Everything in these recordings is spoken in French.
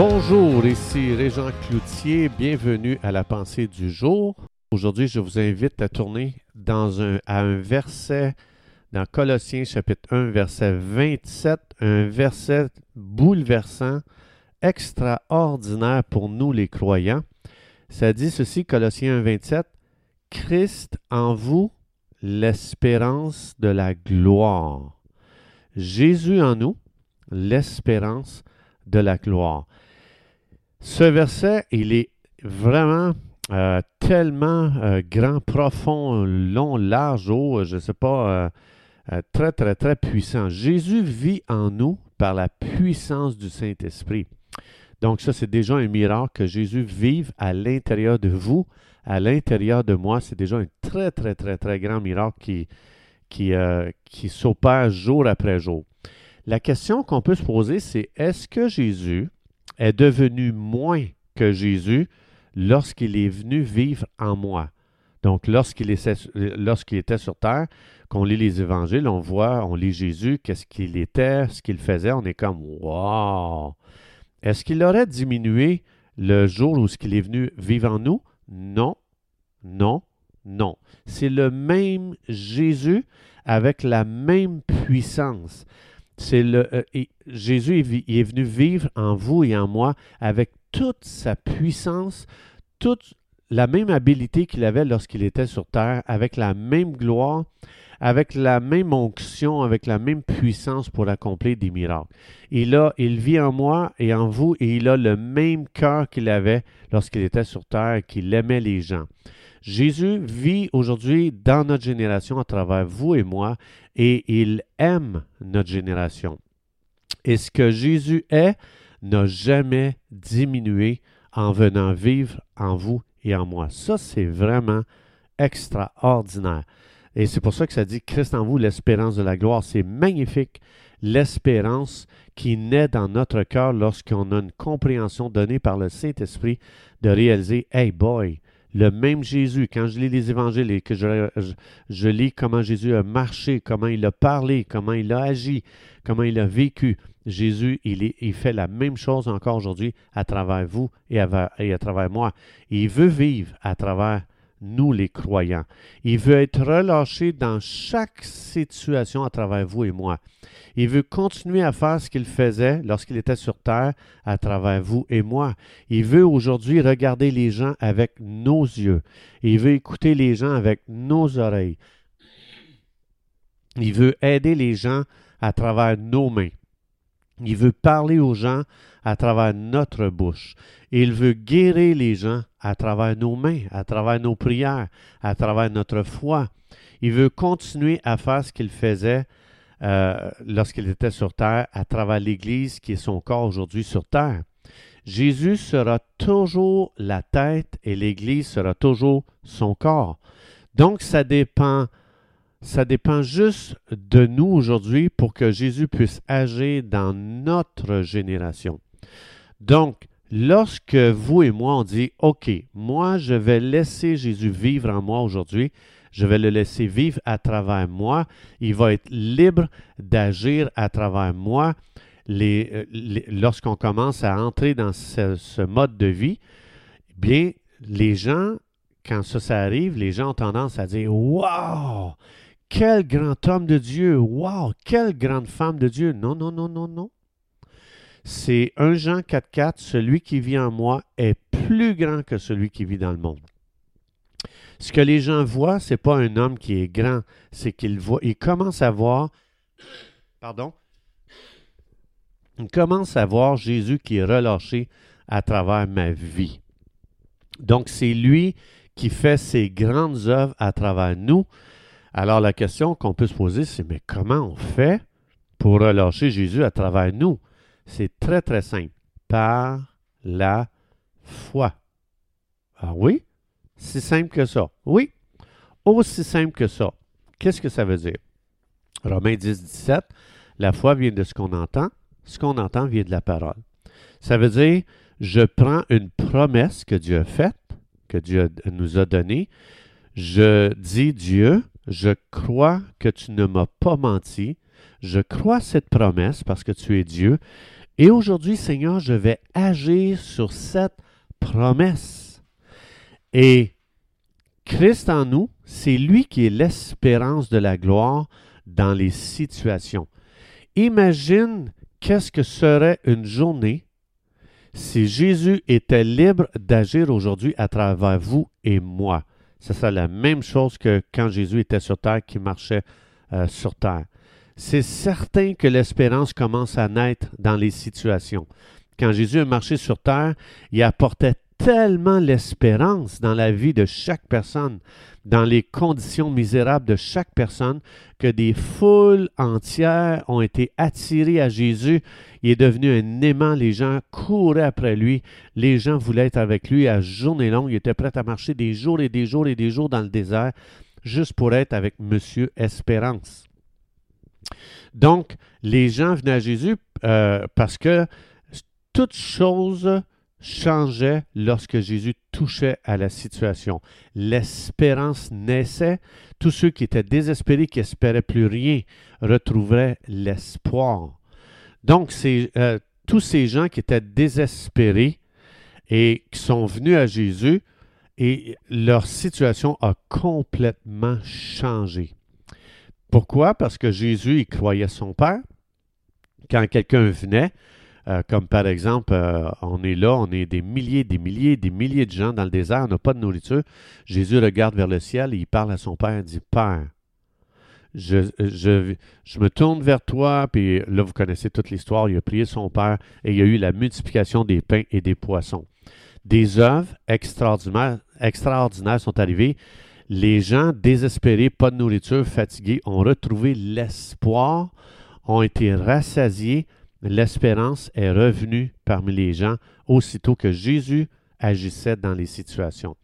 Bonjour, ici Régent Cloutier, bienvenue à la pensée du jour. Aujourd'hui, je vous invite à tourner dans un, à un verset dans Colossiens chapitre 1, verset 27, un verset bouleversant, extraordinaire pour nous les croyants. Ça dit ceci, Colossiens 1, 27, Christ en vous, l'espérance de la gloire. Jésus en nous, l'espérance de la gloire. Ce verset, il est vraiment euh, tellement euh, grand, profond, long, large, haut, je ne sais pas, euh, très, très, très puissant. Jésus vit en nous par la puissance du Saint-Esprit. Donc ça, c'est déjà un miracle que Jésus vive à l'intérieur de vous, à l'intérieur de moi. C'est déjà un très, très, très, très grand miracle qui, qui, qui s'opère jour après jour. La question qu'on peut se poser, c'est est-ce que Jésus est devenu moins que Jésus lorsqu'il est venu vivre en moi? Donc, lorsqu'il était sur terre, qu'on lit les évangiles, on voit, on lit Jésus, qu'est-ce qu'il était, ce qu'il faisait, on est comme Wow! Est-ce qu'il aurait diminué le jour où ce qu'il est venu vivre en nous? Non, non, non. C'est le même Jésus avec la même puissance. C'est le euh, Jésus est, venu vivre en vous et en moi avec toute sa puissance, toute la même habilité qu'il avait lorsqu'il était sur terre, avec la même gloire, avec la même onction, avec la même puissance pour accomplir des miracles. Il, a, il vit en moi et en vous et il a le même cœur qu'il avait lorsqu'il était sur terre, qu'il aimait les gens. Jésus vit aujourd'hui dans notre génération à travers vous et moi et il aime notre génération. Et ce que Jésus est n'a jamais diminué en venant vivre en vous et en moi. Ça, c'est vraiment extraordinaire. Et c'est pour ça que ça dit Christ en vous, l'espérance de la gloire. C'est magnifique, l'espérance qui naît dans notre cœur lorsqu'on a une compréhension donnée par le Saint-Esprit de réaliser, hey boy, le même Jésus, quand je lis les évangiles et que je, lis comment Jésus a marché, comment il a parlé, comment il a agi, comment il a vécu, Jésus, il, fait la même chose encore aujourd'hui à travers vous et à, et à travers moi. Il veut vivre à travers nous les croyants. Il veut être relâché dans chaque situation à travers vous et moi. Il veut continuer à faire ce qu'il faisait lorsqu'il était sur terre à travers vous et moi. Il veut aujourd'hui regarder les gens avec nos yeux. Il veut écouter les gens avec nos oreilles. Il veut aider les gens à travers nos mains. Il veut parler aux gens à travers notre bouche. Il veut guérir les gens à travers nos mains, à travers nos prières, à travers notre foi. Il veut continuer à faire ce qu'il faisait euh, lorsqu'il était sur terre, à travers l'Église qui est son corps aujourd'hui sur terre. Jésus sera toujours la tête et l'Église sera toujours son corps. Donc, ça dépend ça dépend juste de nous aujourd'hui pour que Jésus puisse agir dans notre génération. Donc, lorsque vous et moi, on dit, OK, moi, je vais laisser Jésus vivre en moi aujourd'hui, je vais le laisser vivre à travers moi, il va être libre d'agir à travers moi. Euh, lorsqu'on commence à entrer dans ce, mode de vie, bien, les gens, quand ça, ça arrive, les gens ont tendance à dire Wow! Quel grand homme de Dieu! Wow! Quelle grande femme de Dieu! Non, non, non, non, non. C'est 1 Jean 4,4 Celui qui vit en moi est plus grand que celui qui vit dans le monde. Ce que les gens voient, ce n'est pas un homme qui est grand, c'est qu'ils voient, ils commencent à voir, pardon, ils commencent à voir Jésus qui est relâché à travers ma vie. Donc, c'est lui qui fait ses grandes œuvres à travers nous, alors la question qu'on peut se poser, c'est mais comment on fait pour relâcher Jésus à travers nous? C'est très très simple. Par la foi. Ah oui? Si simple que ça. Oui. Aussi simple que ça. Qu'est-ce que ça veut dire? Romains 10, 17, la foi vient de ce qu'on entend, ce qu'on entend vient de la parole. Ça veut dire, je prends une promesse que Dieu a faite, que Dieu nous a donnée, je dis Dieu, je crois que tu ne m'as pas menti. Je crois cette promesse parce que tu es Dieu Et aujourd'hui, Seigneur, je vais agir sur cette promesse. Et Christ en nous, c'est lui qui est l'espérance de la gloire dans les situations. Imagine qu'est-ce que serait une journée si Jésus était libre d'agir aujourd'hui à travers vous et moi. Ce serait la même chose que quand Jésus était sur terre, qui marchait euh, sur terre. C'est certain que l'espérance commence à naître dans les situations. Quand Jésus a marché sur terre, il apportait tellement l'espérance dans la vie de chaque personne, dans les conditions misérables de chaque personne, que des foules entières ont été attirées à Jésus. Il est devenu un aimant, les gens couraient après lui, les gens voulaient être avec lui à journée longue, il était prêt à marcher des jours et des jours et des jours dans le désert, juste pour être avec Monsieur Espérance. Donc, les gens venaient à Jésus euh, parce que toute chose changeait lorsque Jésus touchait à la situation. L'espérance naissait. Tous ceux qui étaient désespérés, qui n'espéraient plus rien, retrouveraient l'espoir. Donc, euh, tous ces gens qui étaient désespérés et qui sont venus à Jésus, et leur situation a complètement changé. Pourquoi? Parce que Jésus, il croyait son Père. Quand quelqu'un venait, euh, comme par exemple, euh, on est là, on est des milliers, des milliers, des milliers de gens dans le désert, on n'a pas de nourriture. Jésus regarde vers le ciel et il parle à son Père, il dit, Père, je, me tourne vers toi, puis là, vous connaissez toute l'histoire, il a prié son Père et il y a eu la multiplication des pains et des poissons. Des œuvres extraordinaires, extraordinaires sont arrivées. Les gens désespérés, pas de nourriture, fatigués, ont retrouvé l'espoir, ont été rassasiés, l'espérance est revenue parmi les gens aussitôt que Jésus agissait dans les situations.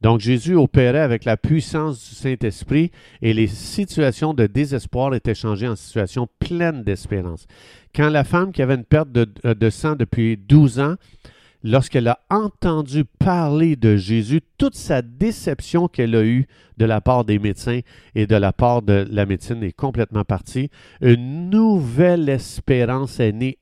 Donc Jésus opérait avec la puissance du Saint-Esprit et les situations de désespoir étaient changées en situations pleines d'espérance. Quand la femme qui avait une perte de, de sang depuis 12 ans lorsqu'elle a entendu parler de Jésus, toute sa déception qu'elle a eue de la part des médecins et de la part de la médecine est complètement partie. Une nouvelle espérance est née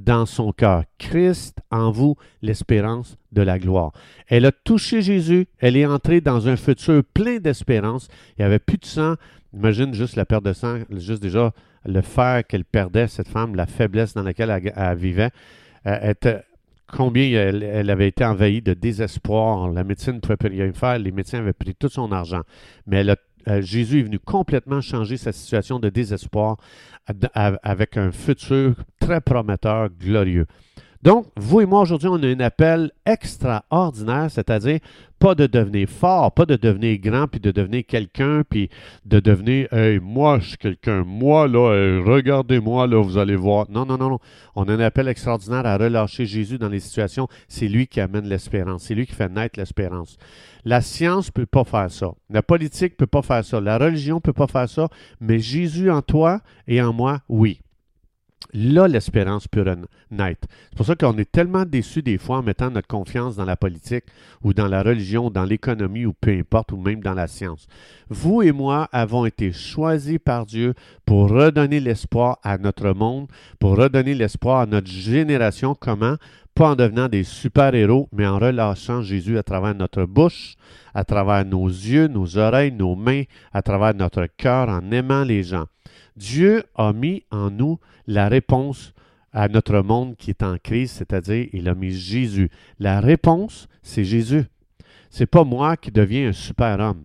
dans son cœur. Christ en vous, l'espérance de la gloire. Elle a touché Jésus, elle est entrée dans un futur plein d'espérance. Il n'y avait plus de sang. Imagine juste la perte de sang, juste déjà le fer qu'elle perdait, cette femme, la faiblesse dans laquelle elle, vivait. Euh, combien elle, avait été envahie de désespoir. La médecine ne pouvait plus rien faire. Les médecins avaient pris tout son argent. Mais euh, Jésus est venu complètement changer sa situation de désespoir avec un futur très prometteur, glorieux. Donc, vous et moi, aujourd'hui, on a un appel extraordinaire, c'est-à-dire pas de devenir fort, pas de devenir grand, puis de devenir quelqu'un, puis de devenir, hey, moi, je suis quelqu'un, moi, là, regardez-moi, là, vous allez voir. Non, non, non, non. On a un appel extraordinaire à relâcher Jésus dans les situations. C'est lui qui amène l'espérance. C'est lui qui fait naître l'espérance. La science ne peut pas faire ça. La politique ne peut pas faire ça. La religion ne peut pas faire ça. Mais Jésus en toi et en moi, oui. Là, l'espérance peut naître. C'est pour ça qu'on est tellement déçus des fois en mettant notre confiance dans la politique ou dans la religion, dans l'économie ou peu importe, ou même dans la science. Vous et moi avons été choisis par Dieu pour redonner l'espoir à notre monde, pour redonner l'espoir à notre génération. Comment? Pas en devenant des super-héros, mais en relâchant Jésus à travers notre bouche, à travers nos yeux, nos oreilles, nos mains, à travers notre cœur, en aimant les gens. Dieu a mis en nous la réponse à notre monde qui est en crise, c'est-à-dire il a mis Jésus. La réponse, c'est Jésus. C'est pas moi qui deviens un super-homme.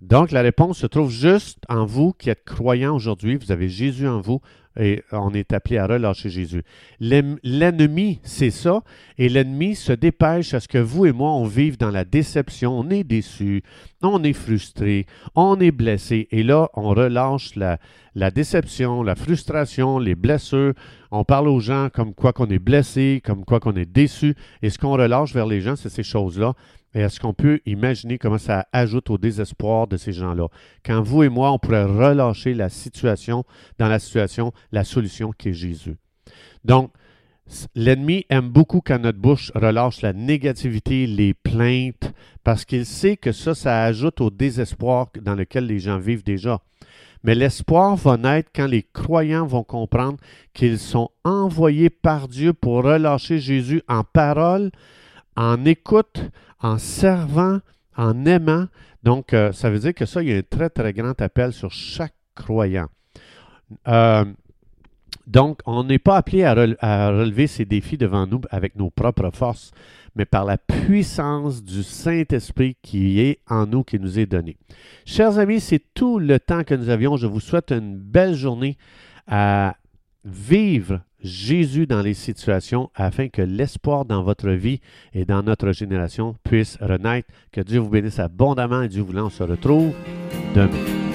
Donc la réponse se trouve juste en vous qui êtes croyants aujourd'hui. Vous avez Jésus en vous et on est appelé à relâcher Jésus. L'ennemi, c'est ça, et l'ennemi se dépêche à ce que vous et moi, on vive dans la déception, on est déçu, on est frustré, on est blessé, et là, on relâche la, la déception, la frustration, les blessures, on parle aux gens comme quoi qu'on est blessé, comme quoi qu'on est déçu, et ce qu'on relâche vers les gens, c'est ces choses-là. Et est-ce qu'on peut imaginer comment ça ajoute au désespoir de ces gens-là? Quand vous et moi, on pourrait relâcher la situation, dans la situation, la solution qui est Jésus. Donc, l'ennemi aime beaucoup quand notre bouche relâche la négativité, les plaintes, parce qu'il sait que ça, ça ajoute au désespoir dans lequel les gens vivent déjà. Mais l'espoir va naître quand les croyants vont comprendre qu'ils sont envoyés par Dieu pour relâcher Jésus en parole, en écoute, en servant, en aimant. Donc, euh, ça veut dire que ça, il y a un très, très grand appel sur chaque croyant. Euh, donc, on n'est pas appelé à, relever ces défis devant nous avec nos propres forces, mais par la puissance du Saint-Esprit qui est en nous, qui nous est donné. Chers amis, c'est tout le temps que nous avions. Je vous souhaite une belle journée à vivre Jésus dans les situations afin que l'espoir dans votre vie et dans notre génération puisse renaître. Que Dieu vous bénisse abondamment et Dieu voulant, on se retrouve demain.